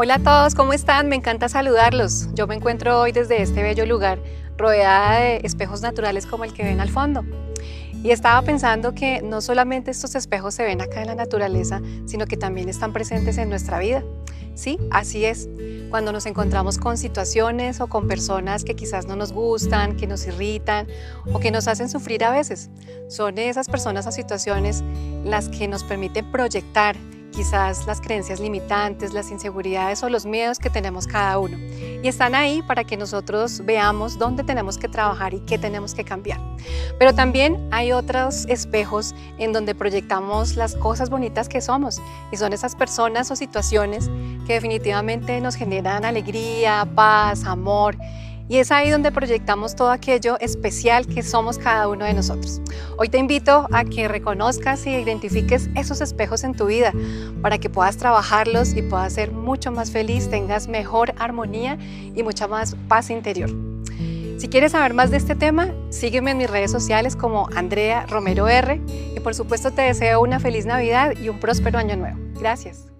Hola a todos, ¿cómo están? Me encanta saludarlos. Yo me encuentro hoy desde este bello lugar, rodeada de espejos naturales como el que ven al fondo. Y estaba pensando que no solamente estos espejos se ven acá en la naturaleza, sino que también están presentes en nuestra vida. Sí, así es. Cuando nos encontramos con situaciones o con personas que quizás no nos gustan, que nos irritan o que nos hacen sufrir a veces, son esas personas o situaciones las que nos permiten proyectar quizás las creencias limitantes, las inseguridades o los miedos que tenemos cada uno. Y están ahí para que nosotros veamos dónde tenemos que trabajar y qué tenemos que cambiar. Pero también hay otros espejos en donde proyectamos las cosas bonitas que somos y son esas personas o situaciones que definitivamente nos generan alegría, paz, amor y es ahí donde proyectamos todo aquello especial que somos cada uno de nosotros. Hoy te invito a que reconozcas y identifiques esos espejos en tu vida para que puedas trabajarlos y puedas ser mucho más feliz, tengas mejor armonía y mucha más paz interior. Si quieres saber más de este tema, sígueme en mis redes sociales como Andrea Romero R y por supuesto te deseo una feliz Navidad y un próspero año nuevo. Gracias.